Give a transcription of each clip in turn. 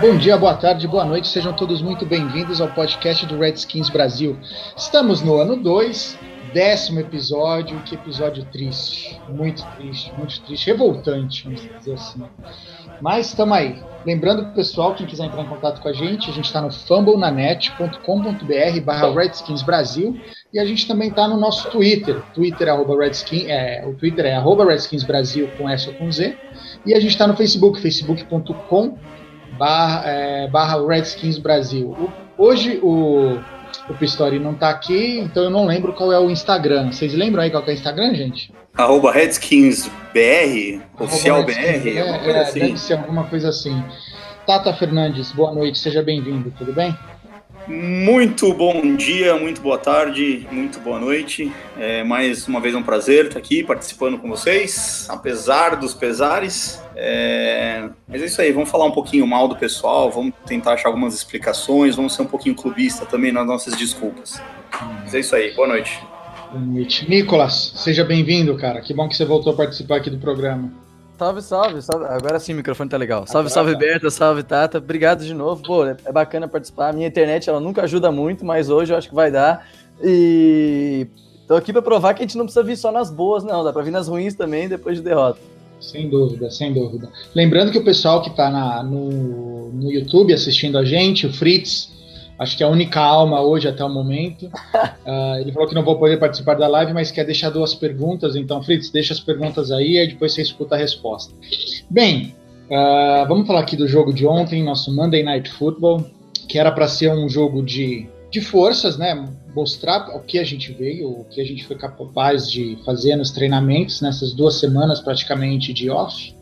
Bom dia, boa tarde, boa noite, sejam todos muito bem-vindos ao podcast do Redskins Brasil. Estamos no ano 2, décimo episódio, que episódio triste, muito triste, muito triste, revoltante, vamos dizer assim. Mas estamos aí. Lembrando pro pessoal, quem quiser entrar em contato com a gente, a gente está no fumblenanet.com.br barra Redskins Brasil e a gente também está no nosso Twitter, Twitter é arroba Redskin, é, o Twitter é arroba Redskins Brasil com S ou com Z, e a gente está no Facebook, facebook.com barra, é, barra Redskins Brasil. O- hoje o, o Pistori não está aqui, então eu não lembro qual é o Instagram. Vocês lembram aí qual é o Instagram, gente? Arroba Redskins BR, oficial BR, Redskins, alguma é, coisa é, assim. Deve ser alguma coisa assim. Tata Fernandes, boa noite, seja bem-vindo, tudo bem? Muito bom dia, muito boa tarde, muito boa noite. É, mais uma vez é um prazer estar aqui participando com vocês, apesar dos pesares. É, mas é isso aí, vamos falar um pouquinho mal do pessoal, vamos tentar achar algumas explicações, vamos ser um pouquinho clubista também nas nossas desculpas. Mas é isso aí, boa noite. Boa noite. Nicolas, seja bem-vindo, cara. Que bom que você voltou a participar aqui do programa. Salve, salve, salve. Agora sim o microfone tá legal. Salve, Agora salve, tá. Berta, salve, Tata. Obrigado de novo. Pô, é é bacana participar. A minha internet, ela nunca ajuda muito, mas hoje eu acho que vai dar. E tô aqui pra provar que a gente não precisa vir só nas boas, não. Dá pra vir nas ruins também depois de derrota. Sem dúvida, sem dúvida. Lembrando que o pessoal que está no, no YouTube assistindo a gente, o Fritz, acho que é a única alma hoje até o momento. Ah, ele falou que não vou poder participar da live, mas quer deixar duas perguntas. Então, Fritz, deixa as perguntas aí e depois você escuta a resposta. Bem, ah, vamos falar aqui do jogo de ontem, nosso Monday Night Football, que era para ser um jogo de, de forças, né? Mostrar o que a gente veio, o que a gente foi capaz de fazer nos treinamentos nessas duas semanas praticamente de off.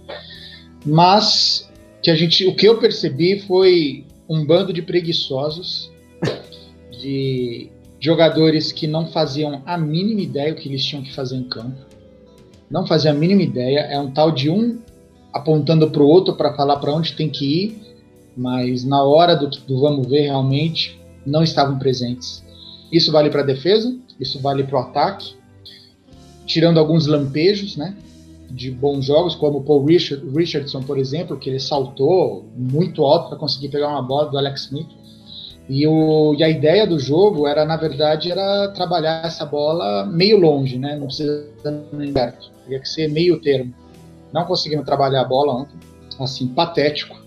Mas que a gente, o que eu percebi foi um bando de preguiçosos, de jogadores que não faziam a mínima ideia o que eles tinham que fazer em campo. Não faziam a mínima ideia. É um tal de um apontando para o outro para falar para onde tem que ir, mas na hora do, do vamos ver realmente não estavam presentes. Isso vale para a defesa, isso vale para o ataque, tirando alguns lampejos, né? De bons jogos, como o Paul Richard- Richardson, por exemplo, que ele saltou muito alto para conseguir pegar uma bola do Alex Smith. E, o, e a ideia do jogo era, na verdade, era trabalhar essa bola meio longe, né? Não precisa nem perto. Teria que ser meio termo. Não conseguimos trabalhar a bola ontem. Assim, patético.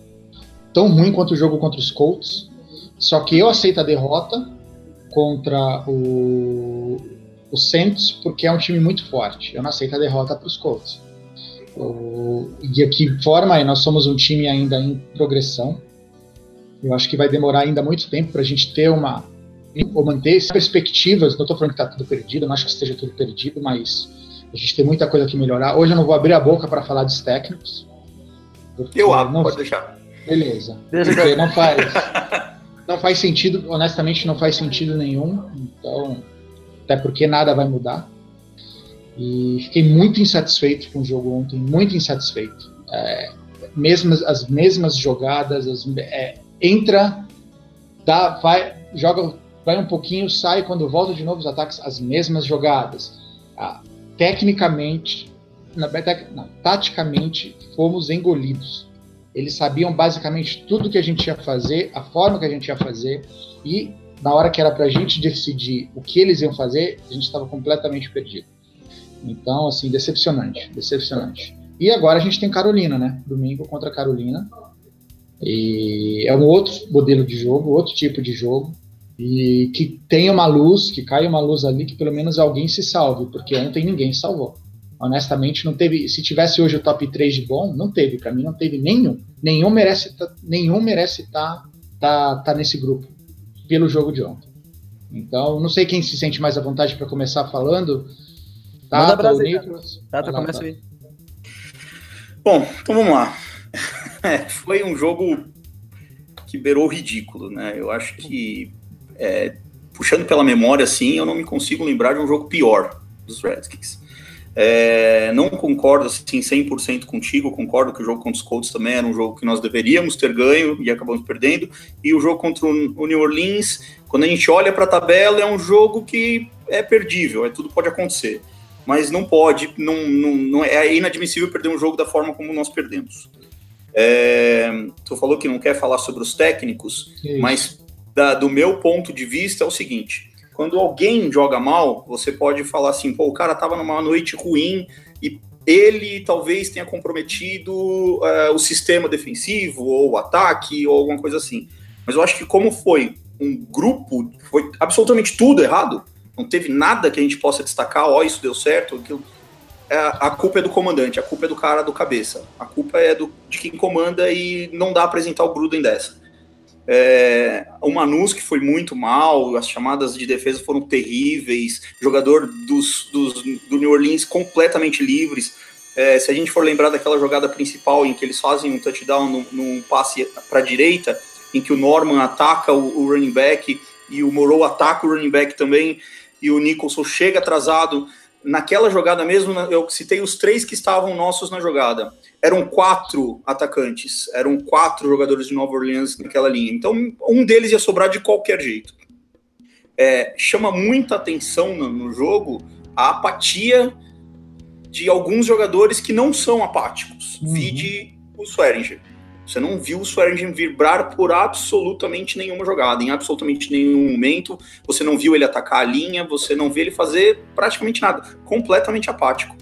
Tão ruim quanto o jogo contra os Colts. Só que eu aceito a derrota contra o, o Saints porque é um time muito forte. Eu não aceito a derrota para os Colts. O, e aqui forma nós somos um time ainda em progressão. Eu acho que vai demorar ainda muito tempo para a gente ter uma ou manter essas perspectivas. Não estou falando que está tudo perdido, não acho que esteja tudo perdido, mas a gente tem muita coisa que melhorar. Hoje eu não vou abrir a boca para falar dos técnicos. Eu abro, não, pode deixar. Beleza. Deixa eu... não faz. Não faz sentido, honestamente, não faz sentido nenhum. Então, até porque nada vai mudar. E fiquei muito insatisfeito com o jogo ontem, muito insatisfeito. É, mesmas, as mesmas jogadas, as- é, entra, dá, vai, joga, vai um pouquinho, sai, quando volta de novo os ataques, as mesmas jogadas. Ah, tecnicamente, na, não, taticamente, fomos engolidos. Eles sabiam basicamente tudo que a gente ia fazer, a forma que a gente ia fazer, e na hora que era pra gente decidir o que eles iam fazer, a gente estava completamente perdido. Então, assim, decepcionante, decepcionante. E agora a gente tem Carolina, né? Domingo contra a Carolina. E é um outro modelo de jogo, outro tipo de jogo. E que tenha uma luz, que caia uma luz ali, que pelo menos alguém se salve, porque ontem ninguém salvou. Honestamente, não teve. Se tivesse hoje o top 3 de bom, não teve. Para mim, não teve nenhum. Nenhum merece tá, nenhum merece estar tá, tá nesse grupo pelo jogo de ontem. Então, não sei quem se sente mais à vontade para começar falando. Manda Tata, brasa o aí, Nicolas. Tata, começa Tata. aí. Bom, então vamos lá. É, foi um jogo que beirou o ridículo, né? Eu acho que é, puxando pela memória, assim, eu não me consigo lembrar de um jogo pior dos Redskins. É, não concordo assim 100% contigo, concordo que o jogo contra os Colts também era um jogo que nós deveríamos ter ganho e acabamos perdendo. E o jogo contra o New Orleans, quando a gente olha para a tabela, é um jogo que é perdível, é tudo pode acontecer. Mas não pode, não, não, não é inadmissível perder um jogo da forma como nós perdemos. É, tu falou que não quer falar sobre os técnicos, mas da, do meu ponto de vista é o seguinte: quando alguém joga mal, você pode falar assim, pô, o cara tava numa noite ruim e ele talvez tenha comprometido uh, o sistema defensivo ou o ataque ou alguma coisa assim. Mas eu acho que como foi um grupo, foi absolutamente tudo errado, não teve nada que a gente possa destacar, ó, oh, isso deu certo, aquilo. É, a culpa é do comandante, a culpa é do cara do cabeça, a culpa é do, de quem comanda e não dá para apresentar o Gruden dessa. É, o Manus, que foi muito mal, as chamadas de defesa foram terríveis, jogador dos, dos do New Orleans completamente livres. É, se a gente for lembrar daquela jogada principal em que eles fazem um touchdown num, num passe para a direita, em que o Norman ataca o, o, running back e o Morrow ataca o running back também, e o Nicholson chega atrasado. Naquela jogada mesmo, eu citei os três que estavam nossos na jogada eram quatro atacantes, eram quatro jogadores de Nova Orleans naquela linha. Então, um deles ia sobrar de qualquer jeito. É, chama muita atenção no, no, jogo a apatia de alguns jogadores que não são apáticos. Uhum. Vide o Swearinger. Você não viu o Swearinger vibrar por absolutamente nenhuma jogada, em absolutamente nenhum momento. Você não viu ele atacar a linha, você não viu ele fazer praticamente nada. Completamente apático.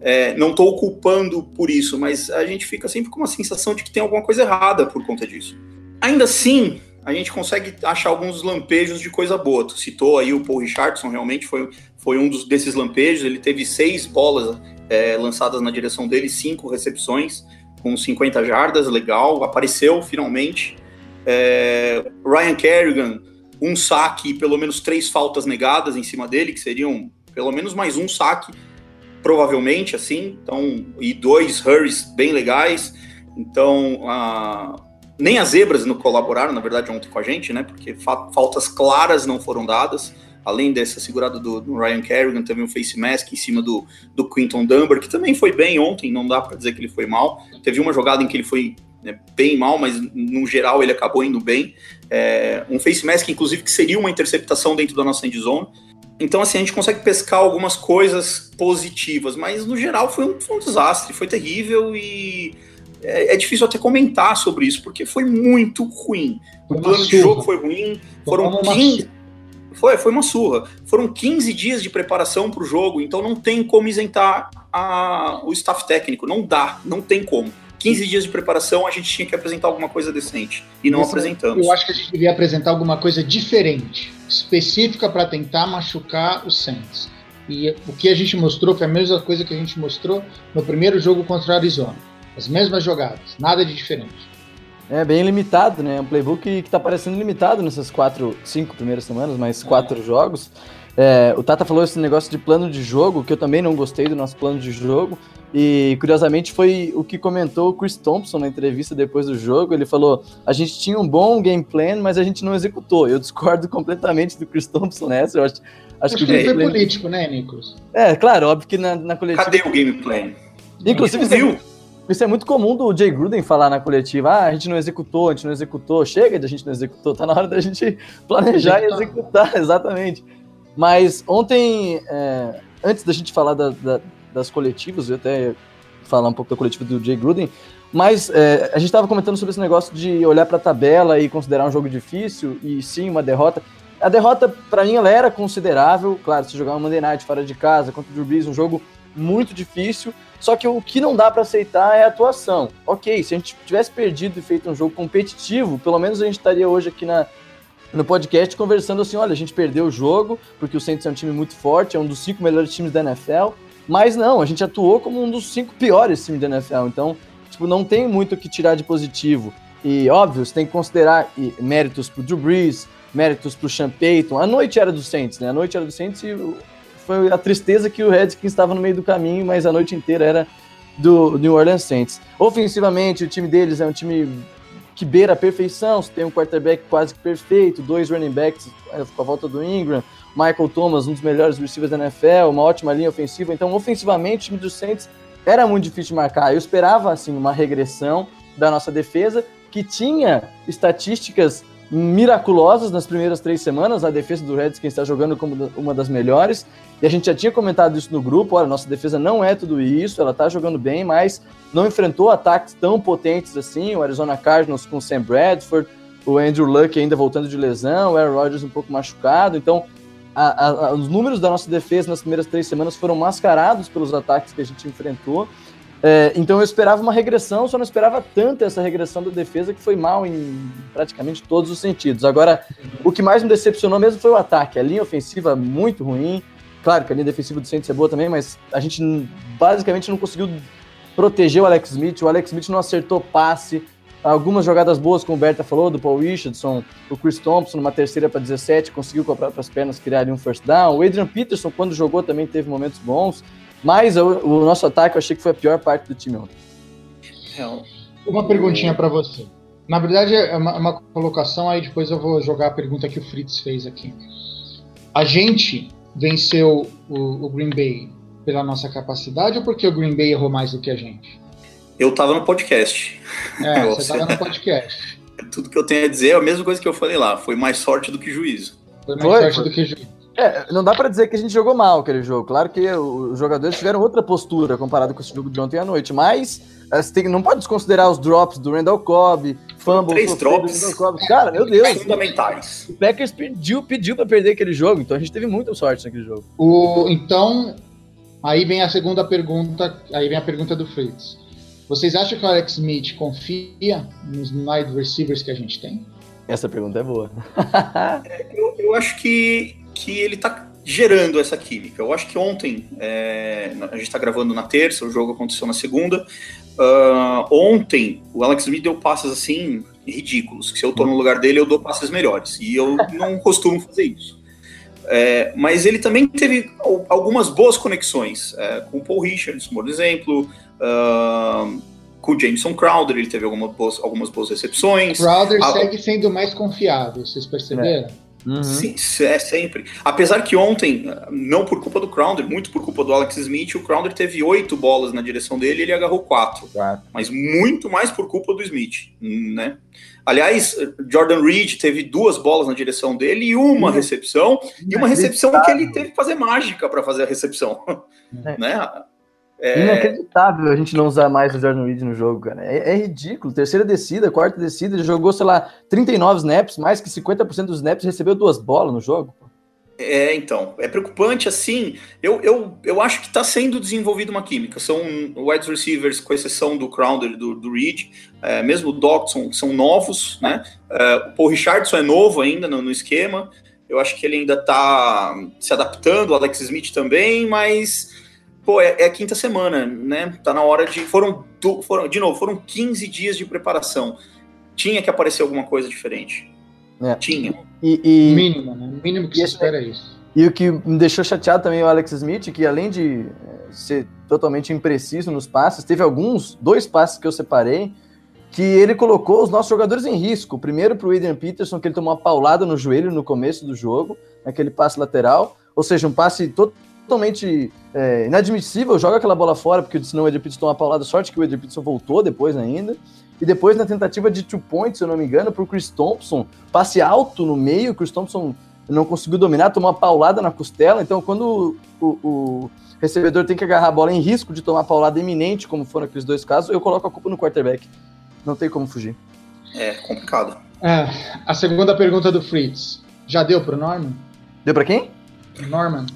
É, não estou culpando por isso, mas a gente fica sempre com uma sensação de que tem alguma coisa errada por conta disso. Ainda assim, a gente consegue achar alguns lampejos de coisa boa. Tu citou aí o Paul Richardson, realmente foi, foi um dos, desses lampejos. Ele teve seis bolas é, lançadas na direção dele, cinco recepções, com 50 jardas, legal, apareceu finalmente. É, Ryan Kerrigan, um saque e pelo menos três faltas negadas em cima dele, que seriam pelo menos mais um saque provavelmente, assim, então, e dois hurries bem legais, então, nem as zebras não colaboraram, na verdade, ontem com a gente, né, porque fa faltas claras não foram dadas, além dessa segurada do, do, Ryan Kerrigan, também um face mask em cima do, do Quinton Dunbar, que também foi bem ontem, não dá para dizer que ele foi mal, teve uma jogada em que ele foi né, bem mal, mas no geral ele acabou indo bem, é, um face mask, inclusive, que seria uma interceptação dentro da nossa endzone, então, assim, a gente consegue pescar algumas coisas positivas, mas no geral foi um, foi um desastre, foi terrível e é, é, difícil até comentar sobre isso, porque foi muito ruim. Foi o plano de jogo foi ruim, foram 15. Foi, foi uma surra. Foram 15 dias de preparação para o jogo, então não tem como isentar a, o staff técnico. Não dá, não tem como. 15 dias de preparação, a gente tinha que apresentar alguma coisa decente. E não apresentamos. Eu acho que a gente devia apresentar alguma coisa diferente, específica para tentar machucar os Saints. E o que a gente mostrou foi a mesma coisa que a gente mostrou no primeiro jogo contra o Arizona. As mesmas jogadas, nada de diferente. É bem limitado, né? Um playbook que está parecendo limitado nessas quatro, cinco primeiras semanas, mais quatro é. jogos. É, o Tata falou esse negócio de plano de jogo, que eu também não gostei do nosso plano de jogo. E curiosamente foi o que comentou o Chris Thompson na entrevista depois do jogo. Ele falou: a gente tinha um bom game plan, mas a gente não executou. Eu discordo completamente do Chris Thompson nessa. Eu acho, acho, acho que, que foi plan... político, né, Nicolas? É, claro, óbvio que na, na coletiva. Cadê o game plan? Inclusive, é, isso é muito comum do Jay Gruden falar na coletiva: ah, a gente não executou, a gente não executou, chega de a gente não executou, tá na hora da gente planejar e executar, exatamente. Mas ontem, é, antes da gente falar da, da, das coletivas, eu até falar um pouco da coletiva do Jay Gruden, mas é, a gente estava comentando sobre esse negócio de olhar para a tabela e considerar um jogo difícil, e sim, uma derrota. A derrota, para mim, ela era considerável. Claro, se jogar uma Monday Night fora de casa contra o Drew Brees, um jogo muito difícil. Só que o que não dá para aceitar é a atuação. Ok, se a gente tivesse perdido e feito um jogo competitivo, pelo menos a gente estaria hoje aqui na, no podcast conversando assim: olha, a gente perdeu o jogo, porque o Saints é um time muito forte, é um dos cinco melhores times da NFL. Mas não, a gente atuou como um dos cinco piores times da NFL. Então, tipo, não tem muito o que tirar de positivo. E, óbvio, você tem que considerar méritos pro Drew Brees, méritos pro Sean Payton. A noite era do Saints, né? A noite era do Saints e foi a tristeza que o Redskins estava no meio do caminho, mas a noite inteira era do New Orleans Saints. Ofensivamente, o time deles é um time que beira a perfeição. Tem um quarterback quase que perfeito, dois running backs é, com a volta do Ingram, Michael Thomas, um dos melhores receivers da NFL, uma ótima linha ofensiva. Então, ofensivamente, o time dos Saints era muito difícil de marcar. Eu esperava, assim, uma regressão da nossa defesa, que tinha estatísticas miraculosas nas primeiras três semanas. A defesa do Redskins está jogando como uma das melhores. E a gente já tinha comentado isso no grupo. Olha, nossa defesa não é tudo isso, ela está jogando bem, mas não enfrentou ataques tão potentes assim. O Arizona Cardinals com Sam Bradford, o Andrew Luck ainda voltando de lesão, o Aaron Rodgers um pouco machucado. Então, a, a, os números da nossa defesa nas primeiras três semanas foram mascarados pelos ataques que a gente enfrentou. É, então eu esperava uma regressão, só não esperava tanto essa regressão da defesa que foi mal em praticamente todos os sentidos. Agora, o que mais me decepcionou mesmo foi o ataque. A linha ofensiva muito ruim. Claro que a linha defensiva do Saints é boa também, mas a gente basicamente não conseguiu proteger o Alex Smith. O Alex Smith não acertou passe. Algumas jogadas boas, como o Berta falou, do Paul Richardson, o Chris Thompson, numa terceira para 17, conseguiu com as pernas criar um first down. O Adrian Peterson, quando jogou, também teve momentos bons. Mas o, o, nosso ataque eu achei que foi a pior parte do time ontem. Uma perguntinha para você. Na verdade, é uma, uma, colocação, aí depois eu vou jogar a pergunta que o Fritz fez aqui. A gente venceu o, o Green Bay pela nossa capacidade ou porque o Green Bay errou mais do que a gente? Eu tava no podcast. É, você tava no podcast. Tudo que eu tenho a dizer é a mesma coisa que eu falei lá. Foi mais sorte do que juízo. Foi mais foi, sorte foi. do que juízo. É, não dá para dizer que a gente jogou mal aquele jogo. Claro que os jogadores tiveram outra postura comparado com esse jogo de ontem à noite, mas você tem, não pode desconsiderar os drops do Randall Cobb, fumble Três drops. do Randall Cobb. Cara, meu Deus. Fundamentais. O Packers pediu, pediu para perder aquele jogo, então a gente teve muita sorte naquele jogo. O, então, aí vem a segunda pergunta, aí vem a pergunta do Fritz. Vocês acham que o Alex Smith confia nos wide receivers que a gente tem? Essa pergunta é boa. é, eu, eu acho que que ele está gerando essa química. Eu acho que ontem, é, a gente está gravando na terça, o jogo aconteceu na segunda. Uh, ontem, o Alex Smith deu passes assim ridículos. Que se eu estou no lugar dele, eu dou passes melhores. E eu não costumo fazer isso. É, mas ele também teve algumas boas conexões é, com o Paul Richards, por exemplo. Uh, com o Jameson Crowder, ele teve algumas boas, algumas boas recepções. Crowder a... segue sendo mais confiável, vocês perceberam? Uhum. Sim, é sempre. Apesar que ontem, não por culpa do Crowder, muito por culpa do Alex Smith, o Crowder teve oito bolas na direção dele e ele agarrou quatro. Mas muito mais por culpa do Smith, né? Aliás, Jordan Reed teve duas bolas na direção dele e uma recepção, e uma recepção que ele teve que fazer mágica para fazer a recepção, é. né? É... Inacreditável a gente não usar mais o Jordan Reed no jogo, cara. É, é, ridículo. Terceira descida, quarta descida, ele jogou, sei lá, 39 snaps, mais que 50% dos snaps, recebeu duas bolas no jogo. É, então, é preocupante assim. Eu, eu, eu acho que está sendo desenvolvida uma química. São wide receivers, com exceção do Crowder e do, do Reed, é, mesmo o Dodson, são novos, né? É, o Paul Richardson é novo ainda no, no esquema. Eu acho que ele ainda está se adaptando, o Alex Smith também, mas pô, é, é, a quinta semana, né? Tá na hora de. Foram, foram, de novo, foram 15 dias de preparação. Tinha que aparecer alguma coisa diferente. É. Tinha. E, e, mínimo, né? Mínimo que se espera é isso. E o que me deixou chateado também o Alex Smith, que além de é, ser totalmente impreciso nos passes, teve alguns, dois passes que eu separei, que ele colocou os nossos jogadores em risco. Primeiro para o Adrian Peterson, que ele tomou uma paulada no joelho no começo do jogo, naquele passe lateral, ou seja, um passe totalmente é, inadmissível, joga aquela bola fora, porque senão o Edgar Peterson toma uma paulada, sorte que o Edgar Peterson voltou depois ainda. E depois, na tentativa de two points, se eu não me engano, para o Chris Thompson, passe alto no meio, o Chris Thompson não conseguiu dominar, tomou uma paulada na costela. Então, quando o, o, recebedor tem que agarrar a bola em risco de tomar paulada iminente, como foram aqueles dois casos, eu coloco a culpa no quarterback. Não tem como fugir. É complicado. É, a segunda pergunta do Fritz. Já deu para o Norman? Deu para quem? Norman.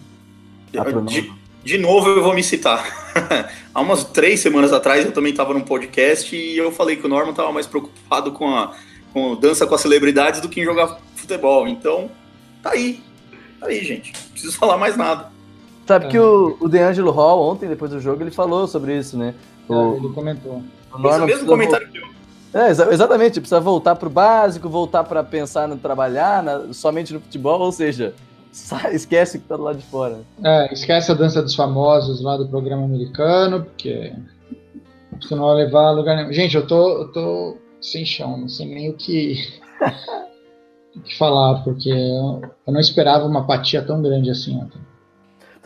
De, de, novo eu vou me citar. Há umas três semanas atrás eu também estava num podcast e eu falei que o Norman estava mais preocupado com a com dança com as celebridades do que em jogar futebol. Então, tá aí. Tá aí, gente. Não preciso falar mais nada. Sabe é. que o, o DeAngelo Hall, ontem, depois do jogo, ele falou sobre isso, né? É, o, ele comentou. O Norman mesmo comentário que eu. É, exatamente, precisa voltar para o básico, voltar para pensar no trabalhar, na, somente no futebol, ou seja, esquece que tá do lado de fora. É, esquece a dança dos famosos lá do programa americano, porque você não vai levar a lugar nenhum. Gente, eu tô, eu tô sem chão, não sei nem o que, o que falar, porque eu, eu não esperava uma apatia tão grande assim ontem.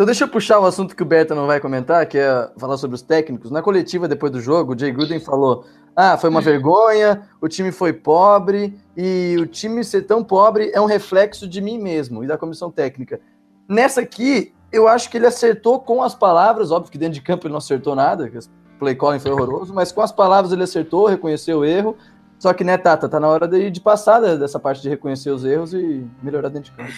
Então deixa eu puxar o assunto que o Berta não vai comentar, que é falar sobre os técnicos. Na coletiva depois do jogo, o Jay Gruden falou: ah, foi uma vergonha, o time foi pobre, e o time ser tão pobre é um reflexo de mim mesmo e da comissão técnica. Nessa aqui, eu acho que ele acertou com as palavras, óbvio que dentro de campo ele não acertou nada, que o play calling foi horroroso, mas com as palavras ele acertou, reconheceu o erro. Só que, né, Tata, tá na hora de, de passar dessa parte de reconhecer os erros e melhorar dentro de campo.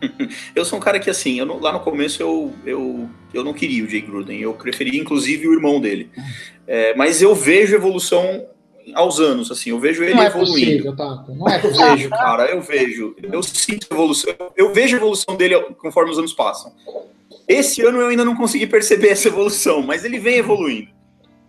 eu sou um cara que, assim, eu, lá no começo eu, eu, eu não queria o Jay Gruden, eu preferia inclusive o irmão dele. É, mas eu vejo evolução aos anos, assim, eu vejo ele não é evoluindo. Possível, tá? Não é possível. Eu vejo, cara, eu vejo. Eu sinto evolução. Eu vejo a evolução dele conforme os anos passam. Esse ano eu ainda não consegui perceber essa evolução, mas ele vem evoluindo.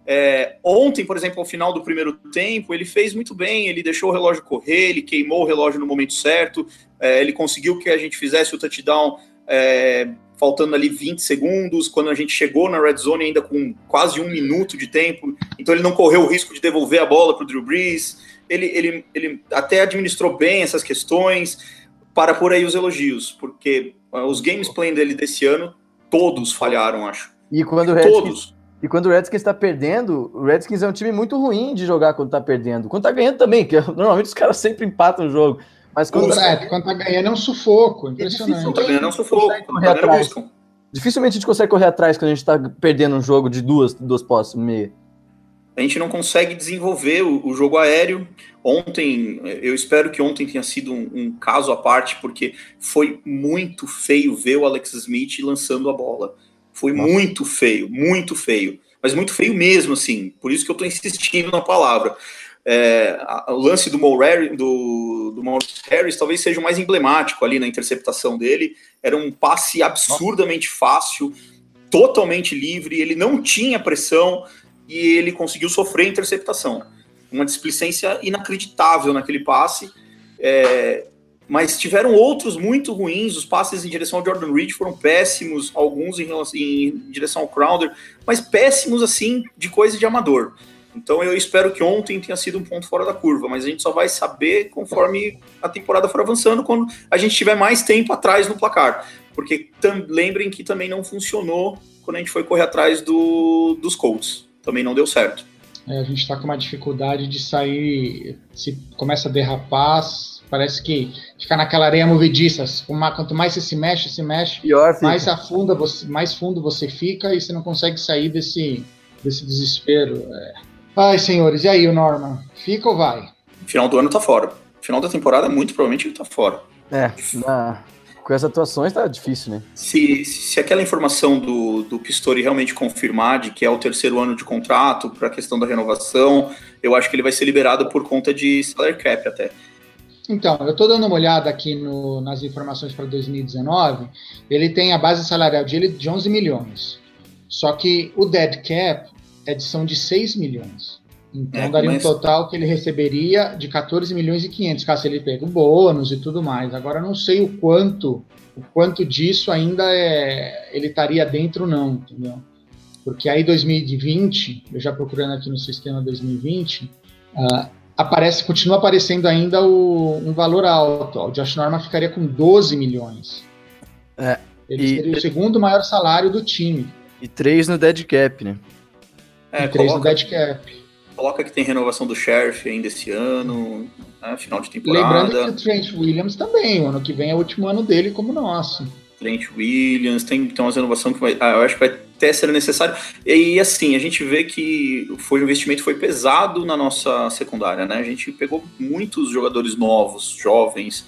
É, ontem, por exemplo, ao final do primeiro tempo, ele fez muito bem, ele deixou o relógio correr, ele queimou o relógio no momento certo, é, ele conseguiu que a gente fizesse o touchdown é, faltando ali 20 segundos, quando a gente chegou na red zone ainda com quase um minuto de tempo, então ele não correu o risco de devolver a bola para o Drew Brees, ele, ele, ele até administrou bem essas questões, para por aí os elogios, porque uh, os games plan dele desse ano, todos falharam, acho. E quando o Redskins, todos. E quando o Redskins está perdendo, o Redskins é um time muito ruim de jogar quando está perdendo. Quando está ganhando também, que normalmente os caras sempre empatam o jogo. Mas quando, tá, é, quando tá ganhando é um sufoco, impressionante. Quando tá ganhando é um sufoco, quando tá ganhando Dificilmente a gente consegue correr atrás quando a gente tá perdendo um jogo de duas, duas posses meia. A gente não consegue desenvolver o, o, jogo aéreo. Ontem, eu espero que ontem tenha sido um, um, caso à parte, porque foi muito feio ver o Alex Smith lançando a bola. Foi Nossa. muito feio, muito feio. Mas muito feio mesmo, assim. Por isso que eu tô insistindo na palavra. É, o lance do Mulray, do, do Maurice Harris talvez seja o mais emblemático ali na interceptação dele. Era um passe absurdamente fácil, totalmente livre, ele não tinha pressão e ele conseguiu sofrer a interceptação. Uma displicência inacreditável naquele passe. É, mas tiveram outros muito ruins. Os passes em direção ao Jordan Reed foram péssimos, alguns em, em direção ao Crowder, mas péssimos assim de coisa de amador. Então eu espero que ontem tenha sido um ponto fora da curva, mas a gente só vai saber conforme a temporada for avançando, quando a gente tiver mais tempo atrás no placar. Porque lembrem que também não funcionou quando a gente foi correr atrás do, dos Colts. Também não deu certo. É, a gente está com uma dificuldade de sair, se começa a derrapar, parece que fica naquela areia movediça. Quanto mais você se mexe, se mexe, Pior, mais afunda você, mais fundo você fica e você não consegue sair desse, desse desespero. É. Ai, senhores, e aí o Norman? Fica ou vai? Final do ano tá fora. Final da temporada, muito provavelmente ele tá fora. É, na... com as atuações tá difícil, né? Se, se aquela informação do, do Pistori realmente confirmar de que é o terceiro ano de contrato para a questão da renovação, eu acho que ele vai ser liberado por conta de salary cap até. Então, eu estou dando uma olhada aqui no, nas informações para 2019. Ele tem a base salarial dele de 11 milhões. Só que o dead cap edição de 6 milhões. Então é, daria um total que ele receberia de 14 milhões e 500, caso ele pegue o bônus e tudo mais. Agora não sei o quanto, o quanto disso ainda é, ele estaria dentro não, entendeu? Porque aí 2020, eu já procurando aqui no sistema 2020, uh, ah, aparece, continua aparecendo ainda o, um valor alto. O Josh Norman ficaria com 12 milhões. É, ele e, seria o segundo maior salário do time. E três no dead cap, né? É, e três coloca, no. Coloca que tem renovação do Sheriff ainda esse ano, né, final de temporada. Lembrando que o Trent Williams também, o ano que vem é o último ano dele como nosso. Trent Williams, tem, tem uma renovação que vai. Ah, eu acho que vai até ser necessário. E assim, a gente vê que foi, o investimento foi pesado na nossa secundária, né? A gente pegou muitos jogadores novos, jovens,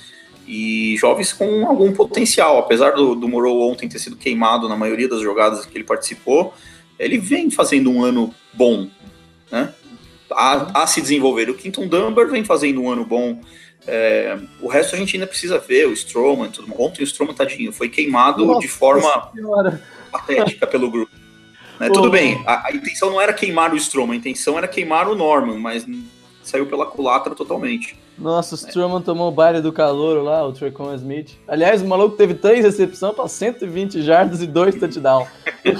e jovens com algum potencial. Apesar do, do Morrow ontem ter sido queimado na maioria das jogadas que ele participou, ele vem fazendo um ano bom, né? A, a se desenvolver. O Quinton Dunbar vem fazendo um ano bom. É, o resto a gente ainda precisa ver, o Strowman, tudo. Ontem o Strowman, tadinho, foi queimado Nossa de forma senhora. patética pelo grupo. Né? Tudo bem, a, a, intenção não era queimar o Strowman, a intenção era queimar o Norman, mas saiu pela culatra totalmente. Nossa, o Strowman é. tomou o baile do calor lá, o Trecon Smith. Aliás, o maluco teve três recepções para 120 jardas e dois touchdowns.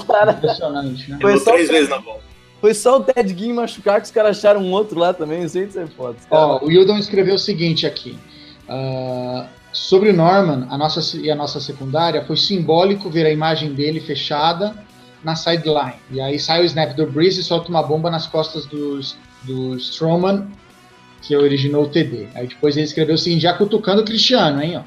Cara, Impressionante, né? Foi só três vezes na bola. Foi só o Ted Ginn machucar que os caras acharam um outro lá também, não sei se é foda. Ó, o Wildon escreveu o seguinte aqui. Uh, sobre o Norman a nossa, e a nossa secundária, foi simbólico ver a imagem dele fechada na sideline. E aí sai o snap do Breeze e solta uma bomba nas costas do, do Strowman, que originou o TD. Aí depois ele escreveu o seguinte, já cutucando o Cristiano, hein? Ó.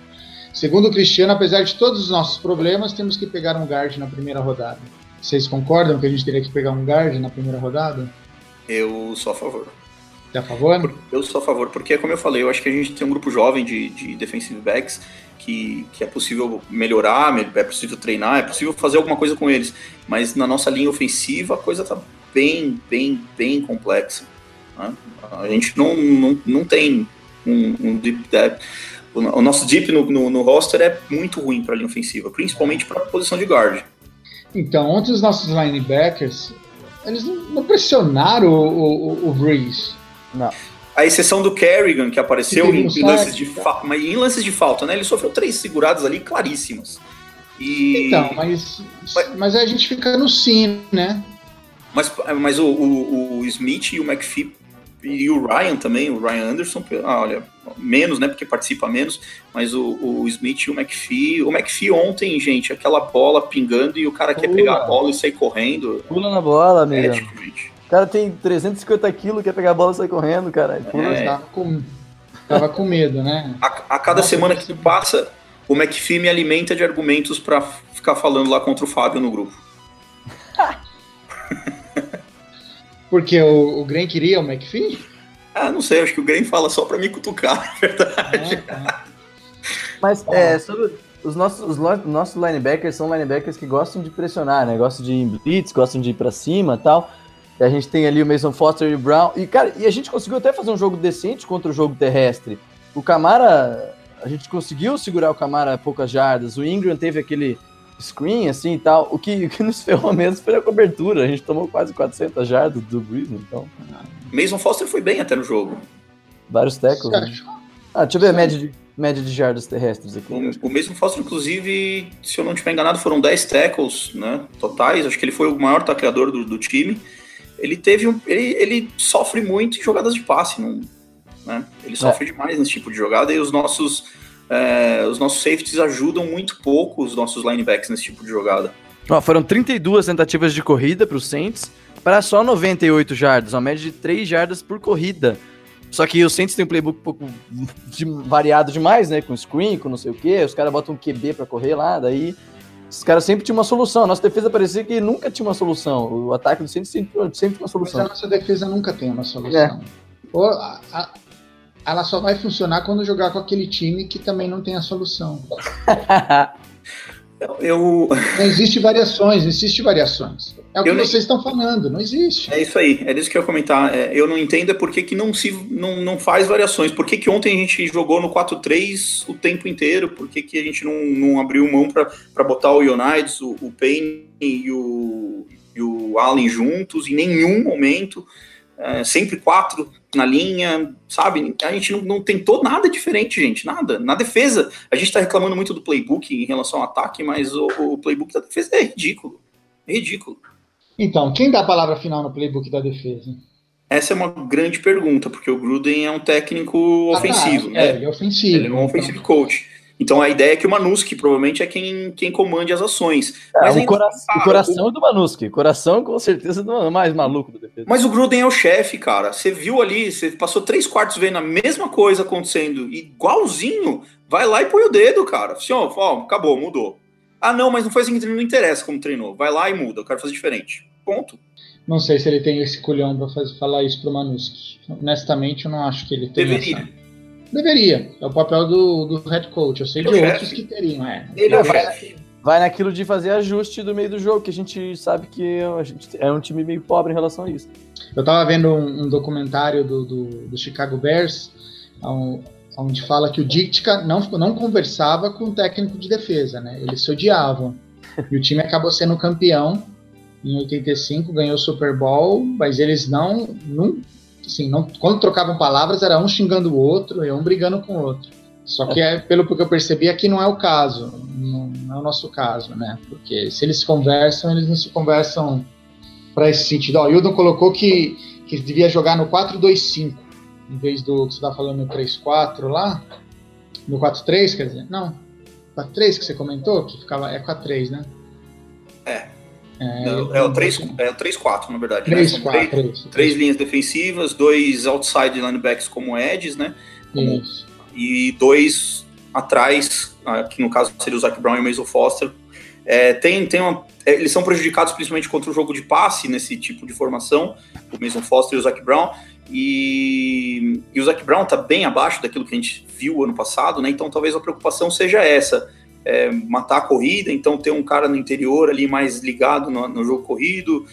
Segundo o Cristiano, apesar de todos os nossos problemas, temos que pegar um guard na primeira rodada. Vocês concordam que a gente teria que pegar um guard na primeira rodada? Eu sou a favor. Você é a favor? Eu sou a favor, porque, como eu falei, eu acho que a gente tem um grupo jovem de, de defensive backs que, que é possível melhorar, é possível treinar, é possível fazer alguma coisa com eles. Mas na nossa linha ofensiva a coisa tá bem, bem, bem complexa. Né? A gente não, não, não tem um, um deep depth. O nosso deep no, no, no roster é muito ruim para a linha ofensiva, principalmente para a posição de guard. Então, ontem os nossos linebackers, eles não pressionaram o, o, o Breeze. Não. A exceção do Kerrigan, que apareceu que em, em, lances de mas em lances de falta, né? Ele sofreu três seguradas ali claríssimas. E... Então, mas, mas, mas a gente fica no sim, né? Mas, mas o, o, o Smith e o McPhee e o Ryan também, o Ryan Anderson, ah, olha, menos, né, porque participa menos, mas o, o Smith e o McPhee, o McPhee ontem, gente, aquela bola pingando e o cara Pula. quer pegar a bola e sair correndo. Pula na bola, amigo. É, tipo, o cara tem 350 quilos, quer pegar a bola e sair correndo, cara. Pula, é. tava, com, tava com medo, né? A, a cada Nossa, semana que passa, o McPhee me alimenta de argumentos para ficar falando lá contra o Fábio no grupo. Porque o, o Gren queria o McPhee? Ah, não sei, acho que o Gren fala só pra me cutucar, na verdade. Ah, tá. Mas é, sobre os nossos, os nossos linebackers são linebackers que gostam de pressionar, né? Gostam de ir em blitz, gostam de ir pra cima e tal. E a gente tem ali o Mason Foster e o Brown. E, cara, e a gente conseguiu até fazer um jogo decente contra o jogo terrestre. O Camara, a gente conseguiu segurar o Camara a poucas jardas. O Ingram teve aquele screen, assim e tal. O que, o que nos ferrou mesmo foi a cobertura. A gente tomou quase 400 jardas do Breeze, então. Mason Foster foi bem até no jogo. Vários tackles. Né? Ah, deixa eu ver a média de, média de jardas terrestres aqui. O, o Mason Foster, inclusive, se eu não estiver enganado, foram 10 tackles né, totais. Acho que ele foi o maior tacleador do, do time. Ele teve um. Ele, ele sofre muito em jogadas de passe. Não, né? Ele sofre é. demais nesse tipo de jogada e os nossos é, os nossos safeties ajudam muito pouco os nossos linebacks nesse tipo de jogada. Ó, foram 32 tentativas de corrida para os Saints, para só 98 jardas, uma média de 3 jardas por corrida. Só que o Saints tem um playbook um pouco de, variado demais, né? Com screen, com não sei o quê. Os caras botam um QB para correr lá, daí os caras sempre tinham uma solução. A nossa defesa parecia que nunca tinha uma solução. O ataque do Saints sempre, sempre tinha uma solução. Mas a nossa defesa nunca tem uma solução. É. a, a, ela só vai funcionar quando jogar com aquele time que também não tem a solução. eu... Não existe variações, existe variações. É o que vocês estão falando, não existe. É isso aí, é isso que eu ia comentar. É, eu não entendo é por que, que não, se, não, não faz variações. Por que, que ontem a gente jogou no 4-3 o tempo inteiro? Por que, que a gente não, não abriu mão para botar o United, o, o Payne e o, e o Allen juntos em nenhum momento? É, sempre quatro na linha, sabe? A gente não, não tentou nada diferente, gente, nada. Na defesa, a gente tá reclamando muito do playbook em relação ao ataque, mas o, o playbook da defesa é ridículo. É ridículo. Então, quem dá a palavra final no playbook da defesa? Essa é uma grande pergunta, porque o Gruden é um técnico ah, tá. ofensivo, tá. né? É, ele é ofensivo. Ele é um então. ofensive coach. Então a ideia é que o Manuski provavelmente é quem, quem comande as ações. É, mas o, cora o coração o... do Manuski. Coração com certeza do mais maluco do defesa. Mas o Gruden é o chefe, cara. Você viu ali, você passou três quartos vendo a mesma coisa acontecendo, igualzinho. Vai lá e põe o dedo, cara. Assim, ó, ó acabou, mudou. Ah, não, mas não foi assim que treinou, não interessa como treinou. Vai lá e muda, eu quero fazer diferente. Ponto. Não sei se ele tem esse culhão pra fazer, falar isso pro Manuski. Honestamente, eu não acho que ele tem Deveria. Essa... Deveria. É o papel do, do head coach. Eu sei de outros que teriam. É. Ele é o chefe. Vai naquilo de fazer ajuste do meio do jogo, que a gente sabe que a gente é um time meio pobre em relação a isso. Eu tava vendo um, um documentário do, do, do, Chicago Bears, onde fala que o Ditka não, não conversava com o técnico de defesa, né? Eles se odiavam. E o time acabou sendo campeão em 85, ganhou o Super Bowl, mas eles não, não assim, não, quando trocavam palavras era um xingando o outro e um brigando com o outro. Só que, é, pelo que eu percebi, aqui não é o caso, não, não, é o nosso caso, né? Porque se eles conversam, eles não se conversam para esse sentido. Ó, o Hildon colocou que, que devia jogar no 4-2-5, em vez do que você tá falando no 3-4 lá. No 4-3, quer dizer? Não. 4-3 que você comentou, que ficava. É 4-3, né? É. É, Não, é o 3 é 3-4, na verdade. né? 3, São 4, três, 3. três linhas defensivas, dois outside linebacks como edges, né? Isso. E dois atrás, ah, que no caso seria o Zach Brown e o Mason Foster. É, tem, tem uma, é, eles são prejudicados principalmente contra o jogo de passe nesse tipo de formação, o Mason Foster e o Zach Brown. E, e o Zach Brown tá bem abaixo daquilo que a gente viu ano passado, né? Então talvez a preocupação seja essa. É, matar a corrida, então ter um cara no interior ali mais ligado no, no jogo corrido.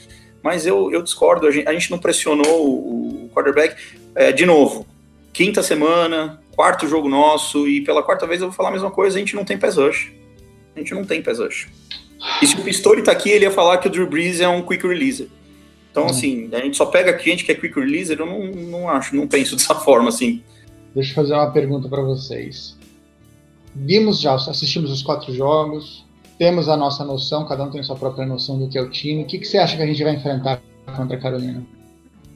Mas eu, eu discordo, a gente, a gente não pressionou o, o quarterback. É, de novo, quinta semana, quarto jogo nosso, e pela quarta vez eu vou falar a mesma coisa, a gente não tem pass rush. A gente não tem pass rush. E se o Pistori tá aqui, ele ia falar que o Drew Brees é um quick releaser. Então, assim, a gente só pega gente que é quick releaser, eu não, não acho, não penso dessa forma, assim. Deixa eu fazer uma pergunta para vocês. Vimos já, assistimos os quatro jogos, temos a nossa noção, cada um tem sua própria noção do que é o time. O que, que você acha que a gente vai enfrentar contra a Carolina?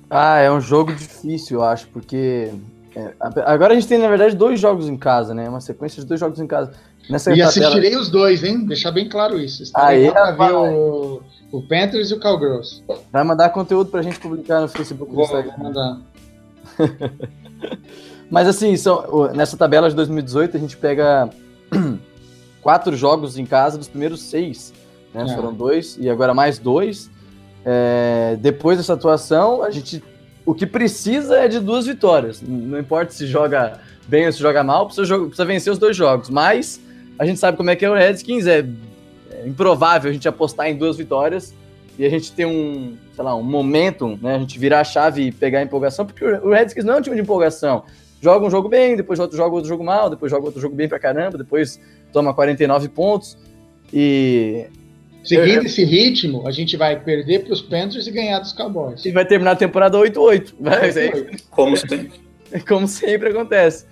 Ah, é um jogo difícil, eu acho, porque. é, agora a gente tem, na verdade, dois jogos em casa, né? Uma sequência de dois jogos em casa. Nessa E tabela- assistirei os dois, hein? Deixar bem claro isso. Estarei Aí, lá pra ver o, o Panthers e o Cowgirls. Vai mandar conteúdo pra gente publicar no Facebook Vou Instagram. mandar. Mas assim, são, nessa tabela de 2018 a gente pega quatro jogos em casa dos primeiros seis. Né? É. Foram dois e agora mais dois. É, depois dessa atuação, a gente. O que precisa é de duas vitórias. Não importa se joga bem ou se joga mal, precisa, precisa vencer os dois jogos. Mas a gente sabe como é que é o Redskins, é, é improvável a gente apostar em duas vitórias e a gente ter um, sei lá, um momentum, né? A gente virar a chave e pegar a empolgação, porque o Redskins não é um time de empolgação. Joga um jogo bem, depois outro joga outro jogo mal, depois joga outro jogo bem pra caramba, depois toma 49 pontos. E, Seguindo É. esse ritmo, a gente vai perder para os Panthers e ganhar dos Cowboys. e vai terminar a temporada 8-8. Vai ser Como sempre. como sempre acontece.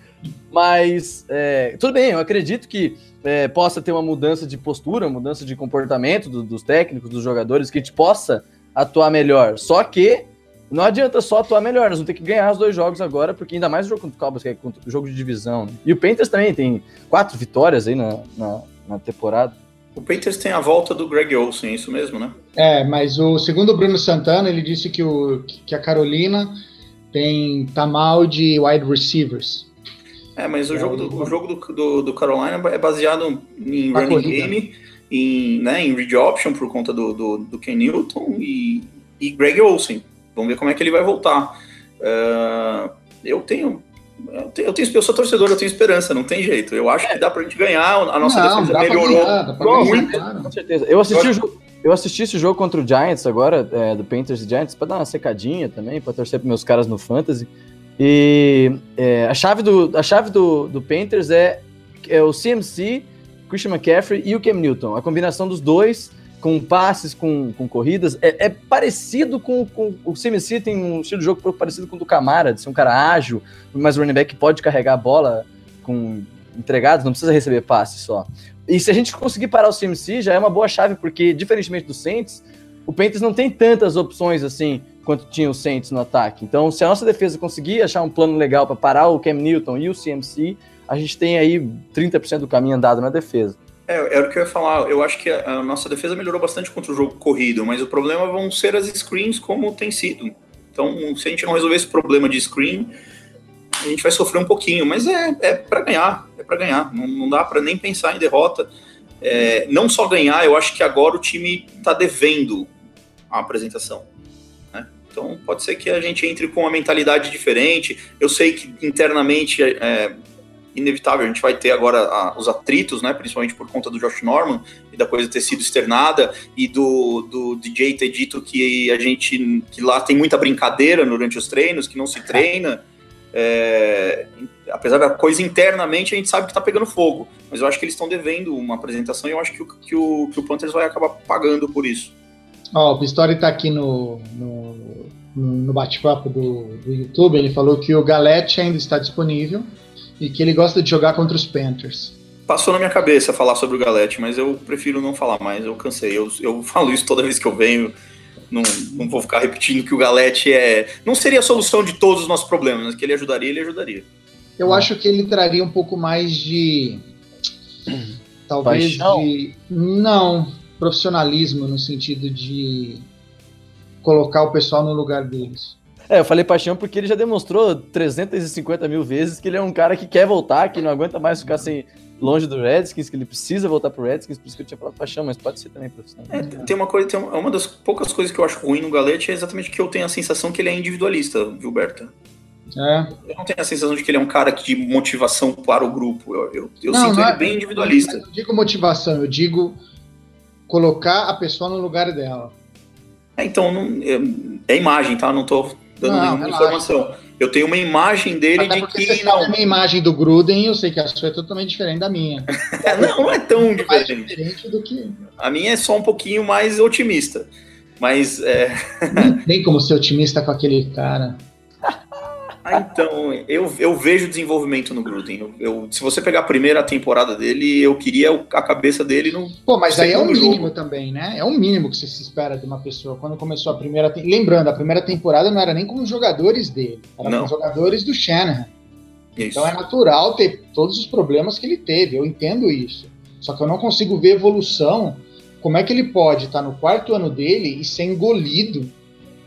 Mas é, tudo bem, eu acredito que é, possa ter uma mudança de postura, mudança de comportamento do- dos técnicos, dos jogadores, que a gente possa atuar melhor. Só que não adianta só atuar melhor, nós vamos ter que ganhar os dois jogos agora, porque ainda mais o jogo contra o Cowboys, que é contra o jogo de divisão. né? E o Panthers também tem quatro vitórias aí na, na, na temporada. O Panthers tem a volta do Greg Olsen, é isso mesmo, né? É, mas o segundo o Bruno Santana, ele disse que, o, que a Carolina tem tá mal de wide receivers. É, mas o jogo do, o jogo do, do, do Carolina é baseado em Na running corrida. game, em, né, em read option por conta do, do, do Ken Newton e, e Greg Olsen. Vamos ver como é que ele vai voltar. Ah, eu tenho. Eu tenho, eu tenho- eu sou torcedor, eu tenho esperança, não tem jeito. Eu acho que dá pra gente ganhar, a nossa Não, defesa melhorou. ganhar, ganhar, muito. Com certeza. Eu assisti, o jogo, eu assisti esse jogo contra o Giants agora, é, do Panthers e Giants, pra dar uma secadinha também, pra torcer pros meus caras no Fantasy. E é, a chave, do, a chave do, do Panthers é, é o CMC, Christian McCaffrey e o Cam Newton. A combinação dos dois, com passes, com, com corridas, é, é parecido com, com. O CMC tem um estilo de jogo um pouco parecido com o do Camara, de ser um cara ágil, mas o running back pode carregar a bola com entregados, não precisa receber passe só. E se a gente conseguir parar o CMC, já é uma boa chave, porque, diferentemente do Saints, o Panthers não tem tantas opções assim quanto tinha o Saints no ataque. Então, se a nossa defesa conseguir achar um plano legal para parar o Cam Newton e o CMC, a gente tem aí 30% do caminho andado na defesa. É, era o que eu ia falar. Eu acho que a, nossa defesa melhorou bastante contra o jogo corrido, mas o problema vão ser as screens como tem sido. Então, se a gente não resolver esse problema de screen, a gente vai sofrer um pouquinho. Mas é, é para ganhar, é para ganhar. Não, não dá para nem pensar em derrota. É, não só ganhar, eu acho que agora o time está devendo a apresentação. né? Então, pode ser que a gente entre com uma mentalidade diferente. Eu sei que internamente é, inevitável, a gente vai ter agora a, os atritos, né, principalmente por conta do Josh Norman e da coisa ter sido externada e do, do DJ ter dito que a gente, que lá tem muita brincadeira durante os treinos, que não se treina, é, apesar da coisa internamente a gente sabe que tá pegando fogo, mas eu acho que eles estão devendo uma apresentação e eu acho que o, que o, que o Panthers vai acabar pagando por isso. Ó, o Pistori tá aqui no, no, no bate-papo do, do YouTube, ele falou que o Galete ainda está disponível e que ele gosta de jogar contra os Panthers. Passou na minha cabeça falar sobre o Galete, mas eu prefiro não falar mais, eu cansei. Eu, eu falo isso toda vez que eu venho. não, não vou ficar repetindo que o Galete é. Não seria a solução de todos os nossos problemas, mas que ele ajudaria, ele ajudaria. Eu acho que ele traria um pouco mais de. Talvez Paixão? de. Não, profissionalismo, no sentido de colocar o pessoal no lugar deles. É, eu falei paixão porque ele já demonstrou 350 mil vezes que ele é um cara que quer voltar, que não aguenta mais ficar sem, longe do Redskins, que ele precisa voltar pro Redskins, por isso que eu tinha falado paixão, mas pode ser também profissional. É, tem uma coisa, tem uma, uma das poucas coisas que eu acho ruim no Galete é exatamente que eu tenho a sensação que ele é individualista, viu, Berta? É. Eu não tenho a sensação de que ele é um cara de motivação para o grupo. Eu, eu, eu Não, sinto não ele é- bem individualista. Eu não digo motivação, eu digo colocar a pessoa no lugar dela. É, então, não, é, é imagem, tá? Não tô dando Não, nenhuma relaxa. informação. Eu tenho uma imagem dele Até de que você sabe a não, minha imagem do Gruden, eu sei que a sua é totalmente diferente da minha. é, não, não é tão diferente. diferente do que. A minha é só um pouquinho mais otimista. Mas, é, Não tem como ser otimista com aquele cara. Ah, então, eu, eu vejo desenvolvimento no Gruden. Eu, eu- se você pegar a primeira temporada dele, eu queria a cabeça dele no. Pô, mas aí é um Segundo jogo. mínimo também, né? É um mínimo que você se espera de uma pessoa. Quando começou a primeira. te- Lembrando, a primeira temporada não era nem com os jogadores dele, era Não. com os jogadores do Shanahan. Isso. Então é natural ter todos os problemas que ele teve, eu entendo isso. Só que eu não consigo ver evolução. Como é que ele pode estar no quarto ano dele e ser engolido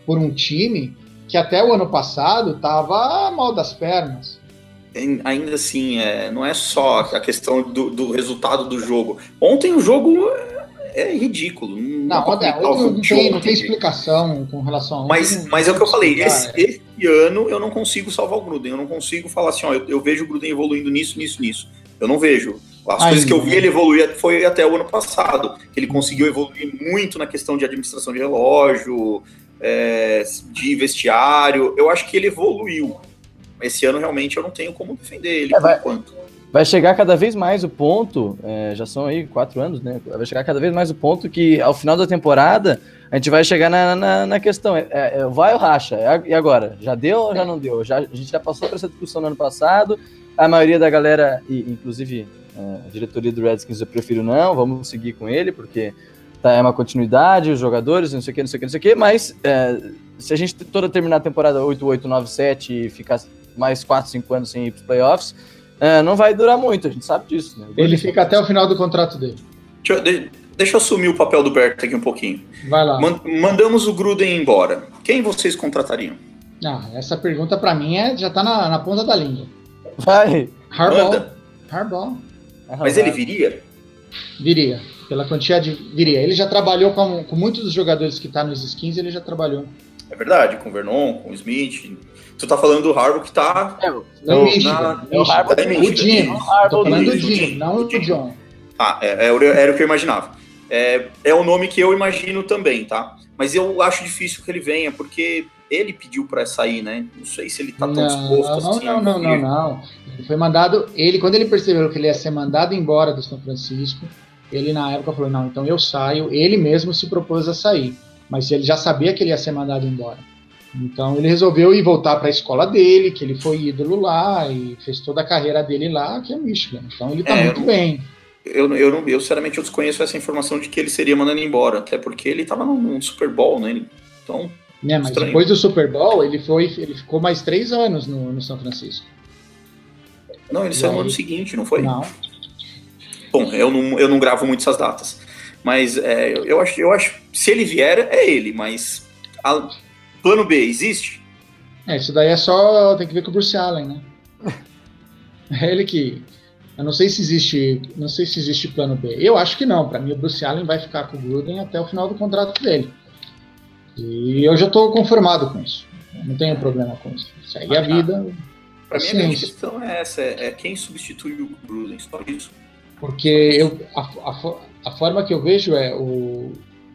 por um time que até o ano passado estava mal das pernas? Ainda assim, é, não é só a questão do, do resultado do jogo. Ontem o jogo é, é ridículo. Não, Não, pra olha, comentar o outro jogo não tem, não ontem. tem explicação com relação a Mas, ontem, mas é o que eu falei, esse, esse ano eu não consigo salvar o Gruden. Eu não consigo falar assim, ó, eu, eu vejo o Gruden evoluindo nisso, nisso, nisso. Eu não vejo. As Ainda, coisas que eu vi ele evoluir foi até o ano passado. Ele conseguiu evoluir muito na questão de administração de relógio, é, de vestiário. Eu acho que ele evoluiu. Esse ano realmente eu não tenho como defender ele É, por vai- enquanto. Vai chegar cada vez mais o ponto, é, já são aí quatro anos, né? Vai chegar cada vez mais o ponto que ao final da temporada a gente vai chegar na, na, na questão: é, é, vai ou racha? É, e agora? Já deu ou já não deu? Já, a gente já passou por essa discussão no ano passado. A maioria da galera, e, inclusive é, a diretoria do Redskins, eu prefiro não, vamos seguir com ele, porque tá, é uma continuidade, os jogadores, não sei o que, não sei o que, não sei o que, mas é, se a gente toda terminar a temporada 8, 8, 9, 7 e ficar mais 4, 5 anos sem ir pros playoffs, é, não vai durar muito, a gente sabe disso. Né? Ele fica até o final do contrato dele. Deixa, deixa eu assumir o papel do Bert aqui um pouquinho. Vai lá. Man- mandamos o Gruden embora. Quem vocês contratariam? Ah, essa pergunta pra mim é, já tá na, na ponta da língua. Vai. Harbaugh. Harbaugh. Mas ele viria? Viria. Pela quantidade. Viria. Ele já trabalhou com, com muitos dos jogadores que tá nos skins, ele já trabalhou. É verdade, com o Vernon, com o Smith. Tu tá falando do Harbaugh que tá. Não, o- Michigan. na- é o tá em O. Jim. Tô falando do Jim, não Jim. John. Ah, é, é, era o que eu imaginava. É, é o nome que eu imagino também, tá? Mas eu acho difícil que ele venha, porque ele pediu pra sair, né? Não sei se ele tá tão Não, disposto não, assim. não, não, não, vir. não. Ele foi mandado. Ele, quando ele percebeu que ele ia ser mandado embora do São Francisco, ele na época falou: não, então eu saio. Ele mesmo se propôs a sair. Mas ele já sabia que ele ia ser mandado embora. Então ele resolveu ir voltar para a escola dele, que ele foi ídolo lá e fez toda a carreira dele lá, que é Michigan. Então ele tá É, muito eu- bem. Eu, eu, não, eu, sinceramente, eu desconheço essa informação de que ele seria mandado embora, até porque ele tava num, Super Bowl, né? Então, Né, mas Estranho. depois do Super Bowl, ele foi, ele ficou mais três anos no, no São Francisco. não, ele saiu no aí? ano seguinte, não foi? Não. Bom, eu não, eu não gravo muito essas datas. Mas é, eu, acho, eu acho se ele vier, é ele, mas a- plano B existe? É, isso daí é só. Tem que ver com o Bruce Allen, né? É ele que. Eu não sei se existe. Não sei se existe plano B. Eu acho que não. Para mim, o Bruce Allen vai ficar com o Gruden até o final do contrato dele. E eu já estou conformado com isso. Eu Não tenho problema com isso. Segue a vida. Pra mim, a grande Paciência. questão é essa: é, é quem substitui o Gruden, só isso. Porque eu, a, a a forma que eu vejo é o,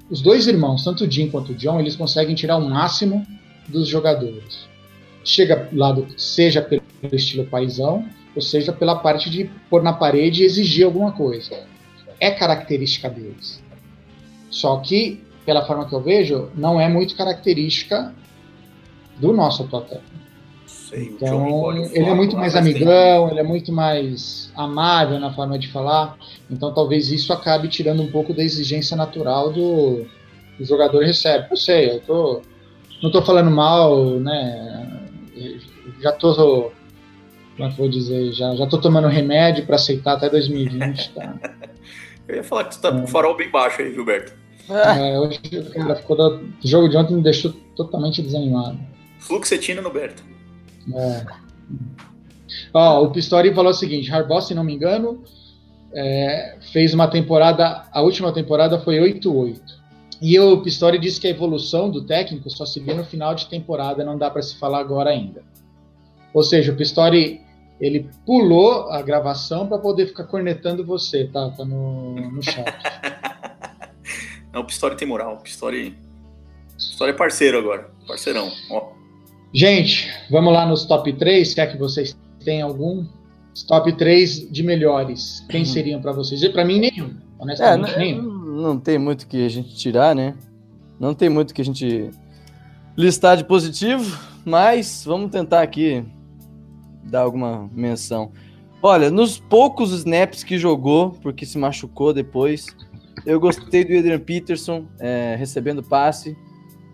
os dois irmãos, tanto o Jim quanto o John, eles conseguem tirar o máximo dos jogadores. Chega lá, seja pelo estilo paisão, ou seja pela parte de pôr na parede e exigir alguma coisa. É característica deles. Só que, pela forma que eu vejo, não é muito característica do nosso atual técnico. Sei, Então, ele é muito mais mas tem- amigão, ele é muito mais amável na forma de falar. Então, talvez isso acabe tirando um pouco da exigência natural do, o jogador recebe. Eu sei, eu tô, não tô falando mal, né? Já tô, como é que eu vou dizer, já, já tô tomando remédio para aceitar até 2020, tá? eu ia falar que tu tá com o farol bem baixo aí, Gilberto. É, hoje, cara, ficou do, o jogo de ontem me deixou totalmente desanimado. Fluxetina no Berto. É. Ó, o Pistori falou o seguinte: Harbaugh, se não me engano, é, fez uma temporada, a última temporada foi 8-8. E o Pistori disse que a evolução do técnico só se vê no final de temporada, não dá para se falar agora ainda. Ou seja, o Pistori ele pulou a gravação para poder ficar cornetando você, tá? Tá no, no chat. não, o Pistori tem moral. O Pistori, Pistori é parceiro agora. Parceirão. Ó. Gente, vamos lá nos top 3. Quer que vocês tenham algum? top 3 de melhores. Quem uhum. seriam para vocês? Para mim, nenhum. Honestamente, é, nenhum. Não tem muito que a gente tirar, né? Não tem muito que a gente listar de positivo, mas vamos tentar aqui dar alguma menção. Olha, nos poucos snaps que jogou, porque se machucou depois, eu gostei do Adrian Peterson é, recebendo passe.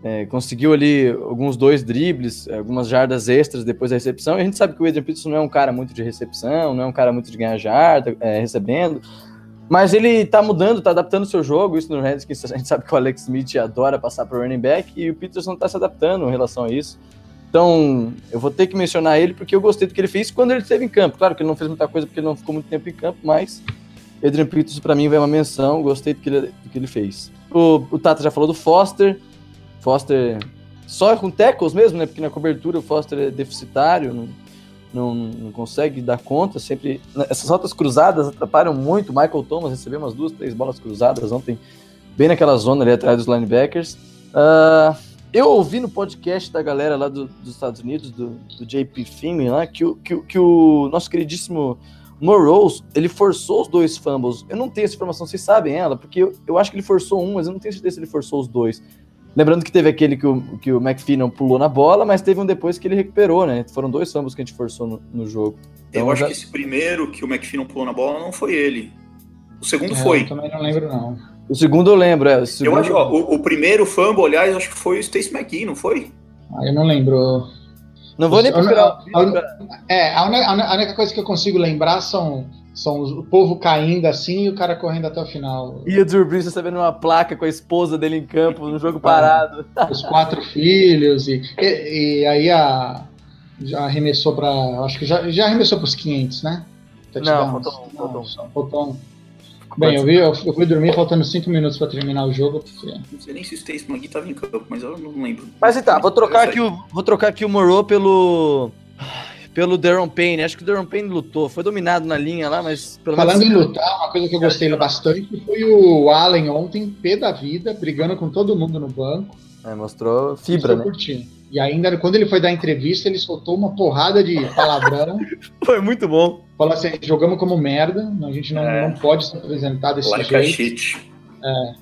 É, conseguiu ali alguns dois dribles, algumas jardas extras depois da recepção. E a gente sabe que o Adrian Peterson não é um cara muito de recepção, não é um cara muito de ganhar jarda é, recebendo. Mas ele tá mudando, tá adaptando o seu jogo. Isso no Redskins a gente sabe que o Alex Smith adora passar para running back e o Peterson tá se adaptando em relação a isso. Então, eu vou ter que mencionar ele porque eu gostei do que ele fez quando ele esteve em campo. Claro que ele não fez muita coisa porque ele não ficou muito tempo em campo, mas Adrian Peterson para mim vai uma menção, gostei do que ele, do que ele fez. O, o Tata já falou do Foster, Foster só com tackles mesmo, né? Porque na cobertura o Foster é deficitário, não, não, não consegue dar conta. Sempre essas rotas cruzadas atrapalham muito. Michael Thomas recebeu umas duas, três bolas cruzadas ontem, bem naquela zona ali atrás dos linebackers. Uh, eu ouvi no podcast da galera lá do, dos Estados Unidos, do, do JP Finn lá, que, que, que o nosso queridíssimo Morrows, ele forçou os dois fumbles. Eu não tenho essa informação, vocês sabem ela, porque eu, eu acho que ele forçou um, mas eu não tenho certeza se ele forçou os dois. Lembrando que teve aquele que o, que o McPhee pulou na bola, mas teve um depois que ele recuperou, né? Foram dois fumbles que a gente forçou no, no jogo. Então, eu acho já... que esse primeiro que o McPhee pulou na bola não foi ele. O segundo é, foi. Eu também não lembro, não. O segundo eu lembro, é. O segundo... Eu acho, ó, o, o, primeiro fumble, aliás, acho que foi o Stacy McGee, não foi? Ah, eu não lembro. Não vou nem procurar. A, a, é, a única, a única coisa que eu consigo lembrar são são o povo caindo assim e o cara correndo até o final. E o Drew Brees recebendo uma placa com a esposa dele em campo, no jogo parado. Os quatro filhos, e, e, e, aí a, já arremessou para. Acho que já, já arremessou para os 500, né? Não, faltou, faltou. faltou Bem, eu, vi, eu fui dormir faltando 5 minutos para terminar o jogo. Porque... Não sei nem se o Stacy McGee estava em campo, mas eu não lembro. Mas então, vou trocar aqui o, vou trocar aqui o Morrow pelo pelo Darren Payne. Acho que o Darren Payne lutou. Foi dominado na linha lá, mas pelo Falando menos... em lutar, uma coisa que eu gostei bastante foi o Allen ontem, pé da vida, brigando com todo mundo no banco. É, mostrou fibra, né? Curtindo. E ainda, quando ele foi dar entrevista, ele soltou uma porrada de palavrão. foi muito bom. Falou assim: jogamos como merda, a gente não, é. não pode se apresentar desse like jeito. Shit. É.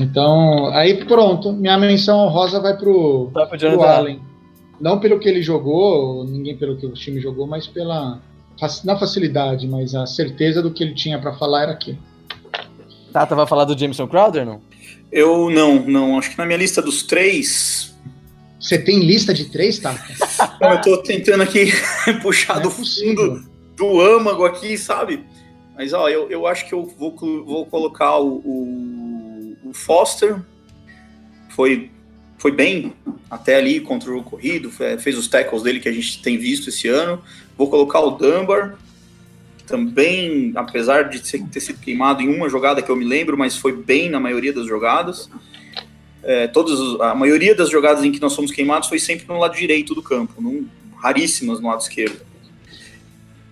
Então, aí pronto, minha menção rosa vai pro, tá pro Allen. Não pelo que ele jogou, ninguém pelo que o time jogou, mas pela. Não facilidade, mas a certeza do que ele tinha para falar era aquilo. Tata vai falar do Jameson Crowder, não? Eu não, não. Acho que na minha lista dos três. Você tem lista de três, Tata? não, eu tô tentando aqui puxar é do fundo do âmago aqui, sabe? Mas ó, eu, eu acho que eu vou, vou colocar o, o, o Foster. Foi foi bem até ali contra o corrido, fez os tackles dele que a gente tem visto esse ano. Vou colocar o Dunbar, também, apesar de ter sido queimado em uma jogada que eu me lembro, mas foi bem na maioria das jogadas. É, a maioria das jogadas em que nós fomos queimados foi sempre no lado direito do campo, num, raríssimas no lado esquerdo.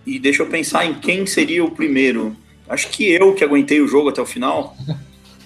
E deixa eu pensar em quem seria o primeiro. Acho que eu que aguentei o jogo até o final.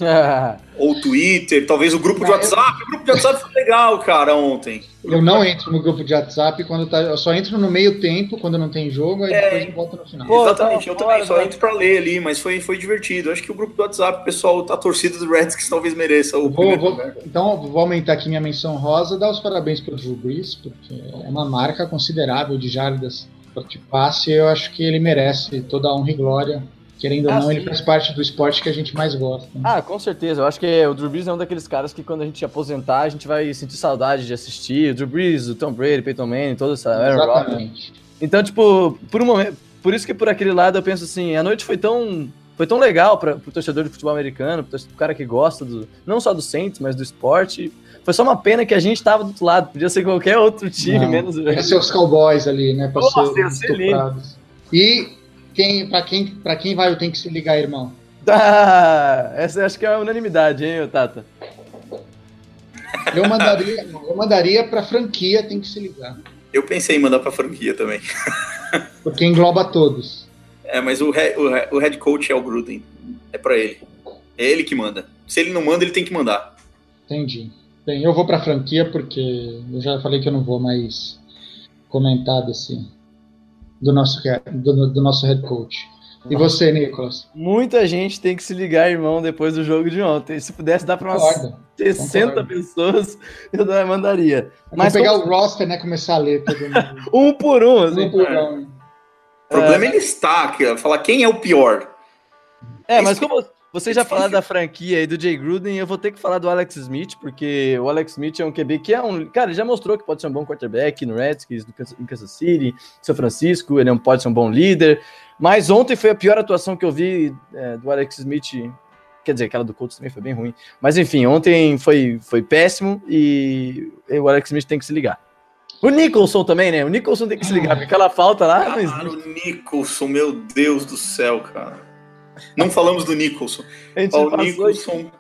Ou Twitter, talvez o grupo de WhatsApp. O grupo de WhatsApp foi legal, cara, ontem. Eu não entro no grupo de WhatsApp quando tá. Eu só entro no meio tempo, quando não tem jogo, aí é, depois eu volto no final. Pô, Exatamente, eu também só entro pra ler ali, mas foi, foi divertido. Acho que o grupo do WhatsApp, o pessoal, a torcida do Redskins talvez mereça o vou, vou, Então, vou aumentar aqui minha menção rosa, dar os parabéns pro Drew Brees, porque é uma marca considerável de jardas de passe. Eu acho que ele merece toda a honra e glória Querendo ou Ah, não, ele sim. faz parte do esporte que a gente mais gosta. né? Ah, com certeza. Eu acho que o Drew Brees é um daqueles caras que quando a gente aposentar, a gente vai sentir saudade de assistir. O Drew Brees, o Tom Brady, Peyton Manning, toda essa. Exatamente. Então, tipo, por um momento, por isso que por aquele lado eu penso assim, a noite foi tão foi tão legal para pro torcedor de futebol americano, torcedor- pro cara que gosta do não só do Saints, mas do esporte. Foi só uma pena que a gente tava do outro lado, podia ser qualquer outro time, Não, menos Ia ser os cowboys ali, né? Nossa, ser ser. E quem, pra, quem, pra quem vai, eu tenho que se ligar, irmão. Ah, essa eu acho que é a unanimidade, hein, Tata? Eu mandaria, eu mandaria pra franquia, tem que se ligar. Eu pensei em mandar pra franquia também. Porque engloba todos. É, mas o, he- o, o head coach é o Gruden. É pra ele. É ele que manda. Se ele não manda, ele tem que mandar. Entendi. Bem, eu vou pra franquia porque eu já falei que eu não vou mais comentar desse do nosso do, do nosso head coach. E você, Nicolas? Muita gente tem que se ligar, irmão, depois do jogo de ontem. Se pudesse dar para umas Concordo. 60 concordo. pessoas, eu da- mandaria. Vamos Mas pegar como- o roster, né? Começar a ler todo mundo. um por um, assim. Um por um. O problema é listar, que- falar quem é o pior. É, mas como vocês já falaram da franquia e do Jay Gruden, eu vou ter que falar do Alex Smith, porque o Alex Smith é um QB que é um. Cara, ele já mostrou que pode ser um bom quarterback no Redskins, no Kansas- em Kansas City, São Francisco, ele é pode ser um bom líder. Mas ontem foi a pior atuação que eu vi é, do Alex Smith. Quer dizer, aquela do Colts também foi bem ruim. Mas enfim, ontem foi, foi péssimo e o Alex Smith tem que se ligar. O Nicholson também, né? O Nicholson tem que se ligar, porque aquela falta lá Cara, existe. o Nicholson, meu Deus do céu, cara. Não falamos do Nicholson. Gente o Nicholson,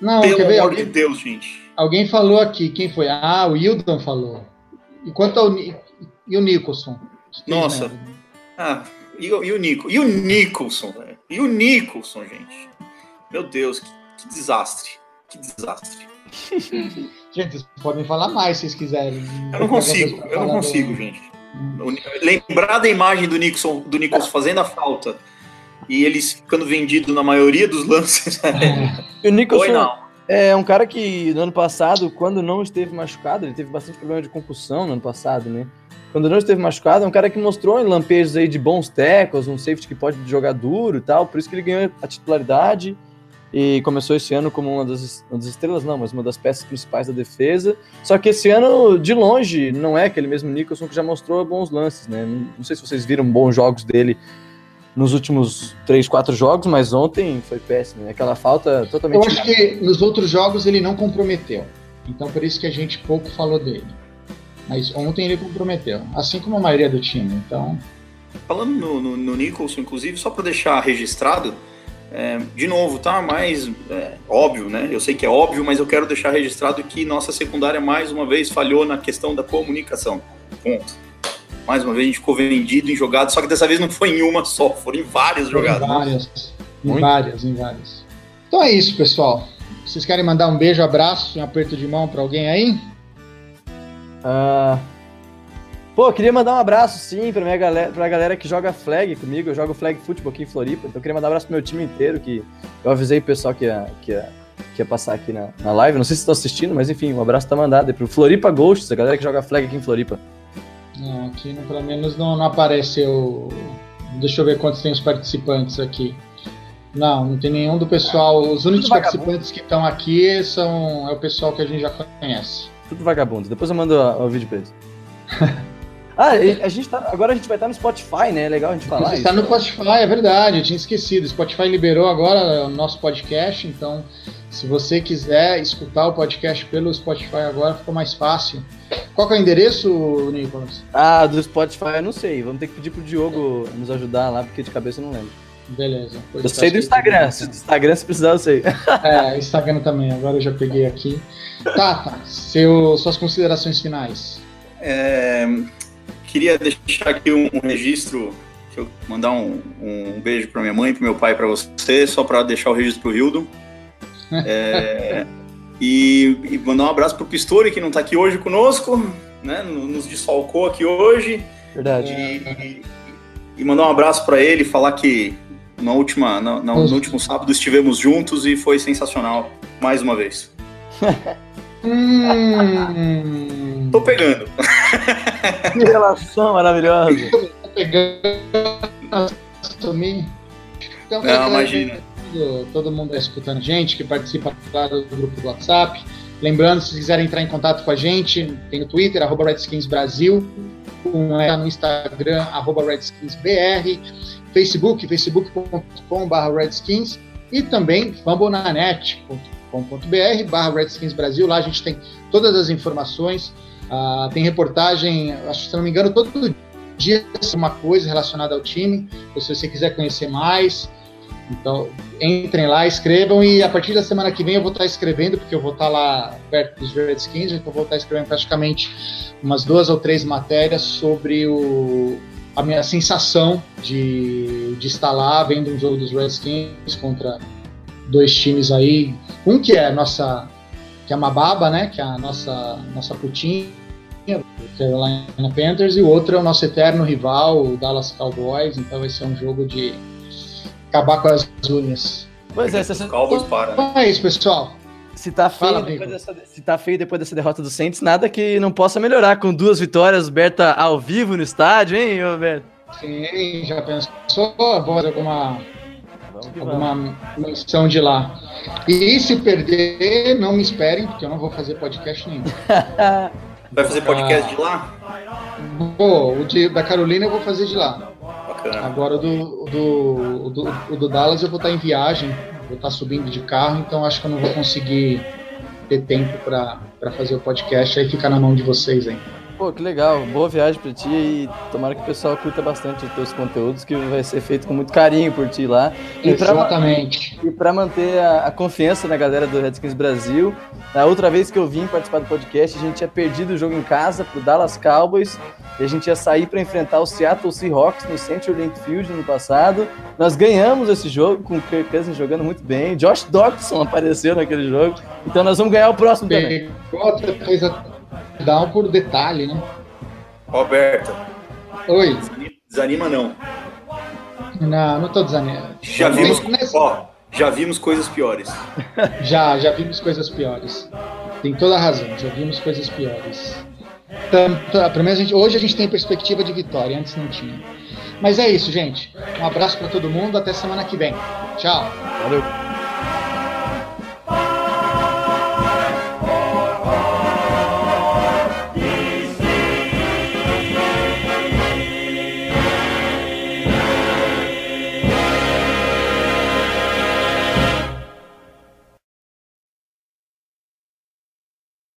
Não, pelo amor de Alguém, Deus, gente. alguém falou aqui. Quem foi? Ah, o Hildon falou. E quanto ao e o Nicholson? Nossa. merda. Ah, e, o- e o Nico? E o Nicholson, velho? E o Nicholson, gente? Meu Deus, que, que desastre. Que desastre. Gente, vocês podem falar mais se vocês quiserem. Eu não consigo, eu não consigo, gente. O Ni- Lembrar da imagem do Nixon, do Nicholson fazendo a falta e eles ficando vendido na maioria dos lances. E o Nicholson Foi não. é um cara que no ano passado, quando não esteve machucado, ele teve bastante problema de concussão no ano passado, né? Quando não esteve machucado, é um cara que mostrou em lampejos aí de bons tackles, um safety que pode jogar duro e tal, por isso que ele ganhou a titularidade e começou esse ano como uma das, uma das estrelas, não, mas uma das peças principais da defesa. Só que esse ano, de longe, não é aquele mesmo Nicholson que já mostrou bons lances, né? Não, não sei se vocês viram bons jogos dele nos últimos três, quatro jogos, mas ontem foi péssimo, né? Aquela falta totalmente. Eu acho que nos outros jogos ele não comprometeu. Então por isso que a gente pouco falou dele. Mas ontem ele comprometeu. Assim como a maioria do time. Então. Falando no, no, no Nicholson, inclusive, só para deixar registrado, é, de novo, tá? Mas é, óbvio, né? Eu sei que é óbvio, mas eu quero deixar registrado que nossa secundária mais uma vez falhou na questão da comunicação. Ponto. Mais uma vez a gente ficou vendido em jogadas, só que dessa vez não foi em uma só, foram em várias Em jogadas. várias. Em Muito. várias, em várias. Então é isso, pessoal. Vocês querem mandar um beijo, abraço, um aperto de mão para alguém aí? Ah, Pô, queria mandar um abraço, sim, pra, minha galera, pra galera que joga flag comigo. Eu jogo flag futebol aqui em Floripa, então eu queria mandar um abraço pro meu time inteiro, que eu avisei o pessoal que ia, que ia, que ia passar aqui na, na live. Não sei se estão assistindo, mas enfim, um abraço tá mandado aí pro Floripa Ghosts, a galera que joga flag aqui em Floripa. Não, aqui não, pelo menos não, não apareceu. Deixa eu ver quantos tem os participantes aqui. Não, não tem nenhum do pessoal. Os únicos participantes que estão aqui são é o pessoal que a gente já conhece. Tudo vagabundo. Depois eu mando o, o vídeo pra eles. ah, a gente tá, agora a gente vai estar no Spotify, né? É legal a gente falar Você está no Spotify, é verdade, eu tinha esquecido. O Spotify liberou agora o nosso podcast, então se você quiser escutar o podcast pelo Spotify agora, ficou mais fácil. Qual que é o endereço, Nicolas? Ah, do Spotify eu não sei. Vamos ter que pedir pro Diogo nos ajudar lá, porque de cabeça eu não lembro. Beleza. Eu tá sei do Instagram. Se do Instagram se precisar, eu sei. É, Instagram também, agora eu já peguei aqui. Tata, seu, suas considerações finais. É, queria deixar aqui um, um registro, deixa eu mandar um, um beijo para minha mãe, para meu pai, para você, só para deixar o registro pro Hildo. É, e, e mandar um abraço pro Pistori, que não tá aqui hoje conosco, né? Nos desfalcou aqui hoje. Verdade. E, e mandar um abraço para ele, falar que na última, na- na- no último sábado estivemos juntos e foi sensacional, mais uma vez. Hum, Tô pegando. Que relação maravilhosa. tô pegando. Assumi. Então, Não, imagina. Todo, mundo está escutando gente, que participa lá do grupo do WhatsApp. Lembrando, se quiserem entrar em contato com a gente, tem no Twitter, arroba Redskins Brasil, no Instagram, arroba RedskinsBR, Facebook, facebook.com.br Redskins e também fambonanet.com.br barra Redskins Brasil. Lá a gente tem todas as informações, uh, tem reportagem, acho se não me engano, todo dia uma coisa relacionada ao time. Se você quiser conhecer mais, então entrem lá, escrevam e a partir da semana que vem eu vou estar escrevendo, porque eu vou estar lá perto dos Redskins, então eu vou estar escrevendo praticamente umas duas ou três matérias sobre o, a minha sensação de, de estar lá vendo um jogo dos Redskins contra dois times aí. Um que é a nossa, que é a Mababa, né? Que é a nossa, nossa putinha, Carolina Panthers, e o outro é o nosso eterno rival, o Dallas Cowboys. Então vai ser um jogo de acabar com as unhas. Pois é, você... Para. Né? É isso, pessoal. Se tá, feio depois dessa, se tá feio depois dessa derrota do Saints, nada que não possa melhorar com duas vitórias, Berta ao vivo no estádio, hein, Roberto? Sim, já pensou? Vou fazer alguma, alguma menção de lá. E se perder, não me esperem, porque eu não vou fazer podcast nenhum. Vai fazer podcast de lá? Vou, o de, da Carolina eu vou fazer de lá. Bacana. Agora o do, do, do, do Dallas eu vou estar em viagem, vou estar subindo de carro, então acho que eu não vou conseguir ter tempo para fazer o podcast, aí fica na mão de vocês aí. Pô, que legal, boa viagem para ti e tomara que o pessoal curta bastante os teus conteúdos, que vai ser feito com muito carinho por ti lá. E Exatamente. Pra, e para manter a, a, confiança na galera do Redskins Brasil, a outra vez que eu vim participar do podcast, a gente tinha perdido o jogo em casa pro Dallas Cowboys e a gente ia sair para enfrentar o Seattle Seahawks no Century Link Field no passado. Nós ganhamos esse jogo com o Kirk Cousins jogando muito bem. Josh Doctson apareceu naquele jogo. Então nós vamos ganhar o próximo também. Outra coisa Dá um por detalhe, né? Roberto. Oi. Desanima não. Não, não tô desanimado. Já vimos, ó, já vimos coisas piores. já, já vimos coisas piores. Tem toda a razão, já vimos coisas piores. Tanto, pelo menos a gente, hoje a gente tem perspectiva de vitória, antes não tinha. Mas é isso, gente. Um abraço para todo mundo, até semana que vem. Tchau. Valeu.